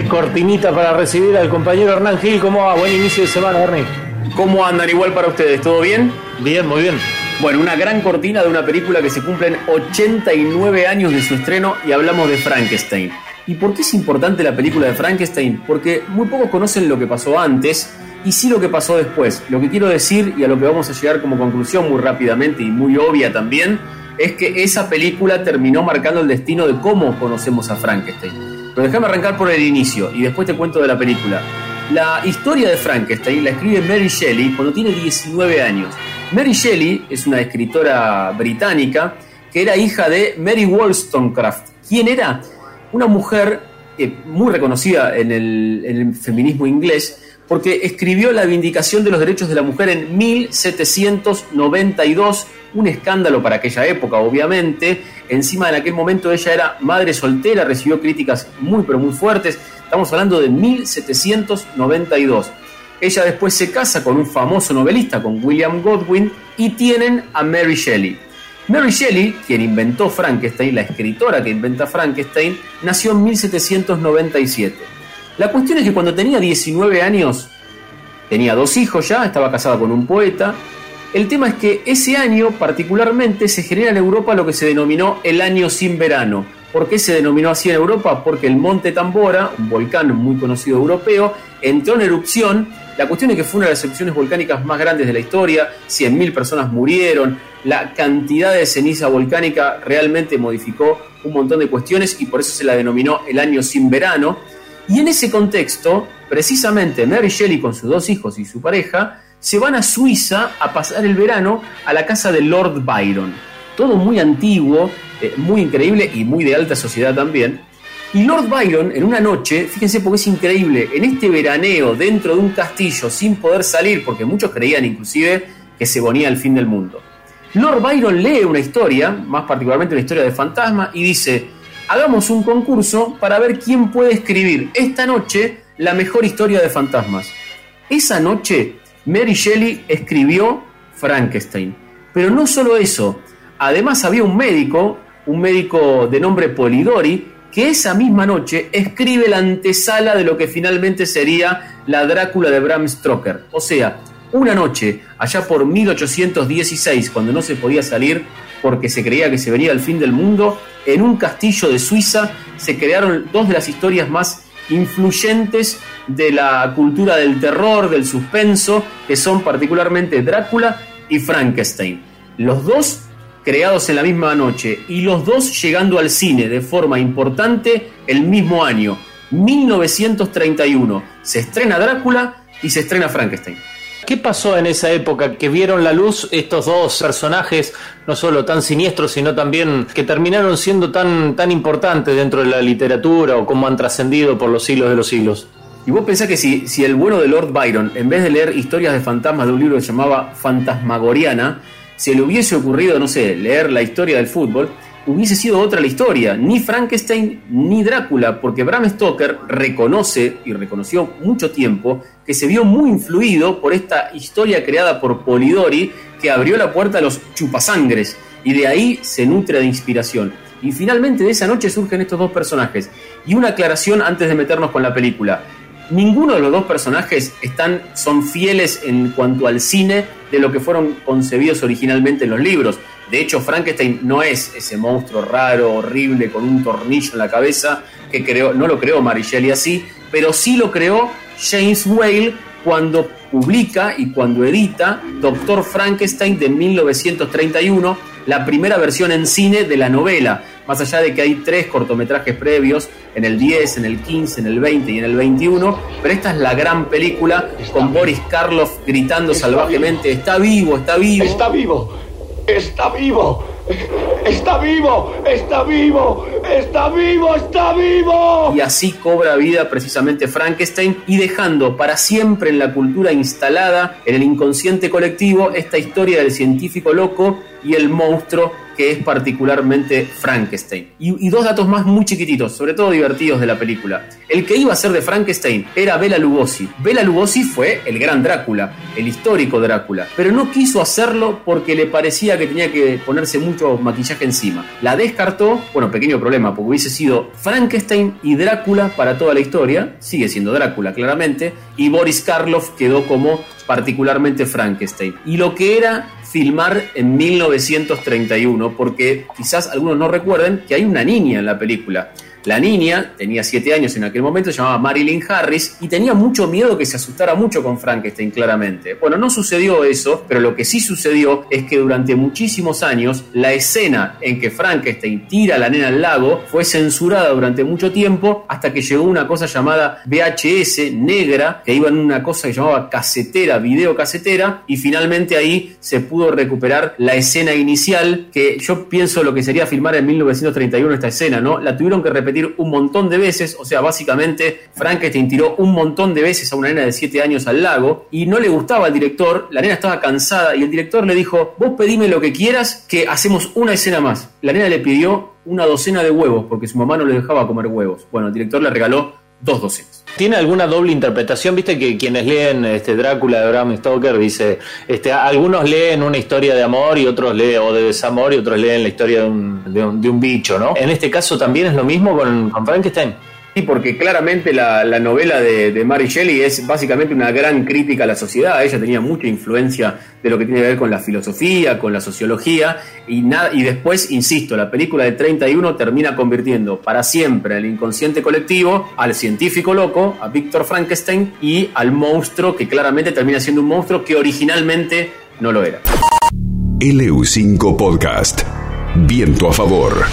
Qué cortinita para recibir al compañero Hernán Gil. ¿Cómo va? Buen inicio de semana, Bernie. ¿Cómo andan igual para ustedes? ¿Todo bien? Bien, muy bien. Bueno, una gran cortina de una película que se cumplen 89 años de su estreno y hablamos de Frankenstein. ¿Y por qué es importante la película de Frankenstein? Porque muy pocos conocen lo que pasó antes y sí lo que pasó después. Lo que quiero decir y a lo que vamos a llegar como conclusión muy rápidamente y muy obvia también es que esa película terminó marcando el destino de cómo conocemos a Frankenstein. Pero déjame arrancar por el inicio y después te cuento de la película. La historia de Frankenstein la escribe Mary Shelley cuando tiene 19 años. Mary Shelley es una escritora británica que era hija de Mary Wollstonecraft. ¿Quién era? Una mujer eh, muy reconocida en el, en el feminismo inglés porque escribió La Vindicación de los Derechos de la Mujer en 1792, un escándalo para aquella época, obviamente. Encima en aquel momento ella era madre soltera, recibió críticas muy pero muy fuertes. Estamos hablando de 1792. Ella después se casa con un famoso novelista, con William Godwin, y tienen a Mary Shelley. Mary Shelley, quien inventó Frankenstein, la escritora que inventa Frankenstein, nació en 1797. La cuestión es que cuando tenía 19 años, tenía dos hijos ya, estaba casada con un poeta. El tema es que ese año particularmente se genera en Europa lo que se denominó el año sin verano. ¿Por qué se denominó así en Europa? Porque el monte Tambora, un volcán muy conocido europeo, entró en erupción. La cuestión es que fue una de las erupciones volcánicas más grandes de la historia, 100.000 personas murieron, la cantidad de ceniza volcánica realmente modificó un montón de cuestiones y por eso se la denominó el año sin verano. Y en ese contexto, precisamente Mary Shelley con sus dos hijos y su pareja se van a Suiza a pasar el verano a la casa de Lord Byron. Todo muy antiguo, eh, muy increíble y muy de alta sociedad también. Y Lord Byron, en una noche, fíjense porque es increíble, en este veraneo dentro de un castillo sin poder salir, porque muchos creían inclusive que se ponía el fin del mundo. Lord Byron lee una historia, más particularmente una historia de fantasma, y dice, hagamos un concurso para ver quién puede escribir esta noche la mejor historia de fantasmas. Esa noche, Mary Shelley escribió Frankenstein. Pero no solo eso, además había un médico, un médico de nombre Polidori, que esa misma noche escribe la antesala de lo que finalmente sería la Drácula de Bram Stoker. O sea, una noche, allá por 1816, cuando no se podía salir porque se creía que se venía el fin del mundo, en un castillo de Suiza se crearon dos de las historias más influyentes de la cultura del terror, del suspenso, que son particularmente Drácula y Frankenstein. Los dos creados en la misma noche y los dos llegando al cine de forma importante el mismo año, 1931. Se estrena Drácula y se estrena Frankenstein. ¿Qué pasó en esa época que vieron la luz estos dos personajes, no solo tan siniestros, sino también que terminaron siendo tan, tan importantes dentro de la literatura o cómo han trascendido por los siglos de los siglos? Y vos pensás que si, si el bueno de Lord Byron, en vez de leer historias de fantasmas de un libro que se llamaba Fantasmagoriana, se le hubiese ocurrido, no sé, leer la historia del fútbol, hubiese sido otra la historia, ni Frankenstein ni Drácula, porque Bram Stoker reconoce y reconoció mucho tiempo que se vio muy influido por esta historia creada por Polidori que abrió la puerta a los chupasangres y de ahí se nutre de inspiración. Y finalmente de esa noche surgen estos dos personajes. Y una aclaración antes de meternos con la película. Ninguno de los dos personajes están, son fieles en cuanto al cine de lo que fueron concebidos originalmente en los libros. De hecho, Frankenstein no es ese monstruo raro, horrible, con un tornillo en la cabeza, que creó, no lo creó Mary Shelley así, pero sí lo creó James Whale cuando publica y cuando edita Doctor Frankenstein de 1931, la primera versión en cine de la novela, más allá de que hay tres cortometrajes previos, en el 10, en el 15, en el 20 y en el 21, pero esta es la gran película con Boris Karloff gritando salvajemente, está vivo, está vivo. Está vivo, está vivo, ¡Está vivo! ¡Está vivo! ¡Está vivo! ¡Está vivo! Y así cobra vida precisamente Frankenstein y dejando para siempre en la cultura instalada, en el inconsciente colectivo, esta historia del científico loco y el monstruo que es particularmente Frankenstein. Y, dos datos más muy chiquititos, sobre todo divertidos de la película. El que iba a ser de Frankenstein era Bela Lugosi. Bela Lugosi fue el gran Drácula, el histórico Drácula, pero no quiso hacerlo porque le parecía que tenía que ponerse mucho maquillaje encima. La descartó, bueno, pequeño problema, porque hubiese sido Frankenstein y Drácula para toda la historia, sigue siendo Drácula claramente, y Boris Karloff quedó como particularmente Frankenstein. Y lo que era filmar en 1931, porque quizás algunos no recuerden que hay una niña en la película. La niña tenía 7 años en aquel momento, se llamaba Marilyn Harris y tenía mucho miedo que se asustara mucho con Frankenstein, claramente. Bueno, no sucedió eso, pero lo que sí sucedió es que durante muchísimos años la escena en que Frankenstein tira a la nena al lago fue censurada durante mucho tiempo hasta que llegó una cosa llamada VHS negra, que iba en una cosa que llamaba casetera, video casetera, y finalmente ahí se pudo recuperar la escena inicial, que yo pienso lo que sería filmar en 1931 esta escena, ¿no? La tuvieron que repetir un montón de veces, o sea, básicamente Frankenstein tiró un montón de veces a una nena de 7 años al lago y no le gustaba al director, la nena estaba cansada y el director le dijo, vos pedime lo que quieras, que hacemos una escena más. La nena le pidió una docena de huevos porque su mamá no le dejaba comer huevos. Bueno, el director le regaló dos docenas. ¿Tiene alguna doble interpretación? Viste que quienes leen este Drácula de Bram Stoker dice, este, algunos leen una historia de amor y otros leen, o de desamor y otros leen la historia de un, de un, bicho, ¿no? En este caso también es lo mismo con, con Frankenstein. Porque claramente la, novela de, Mary Shelley es básicamente una gran crítica a la sociedad. Ella tenía mucha influencia de lo que tiene que ver con la filosofía, con la sociología, y, y después, insisto, la película de 31 termina convirtiendo para siempre el inconsciente colectivo al científico loco, a Víctor Frankenstein, y al monstruo que claramente termina siendo un monstruo que originalmente no lo era. LU5 Podcast. Viento a favor.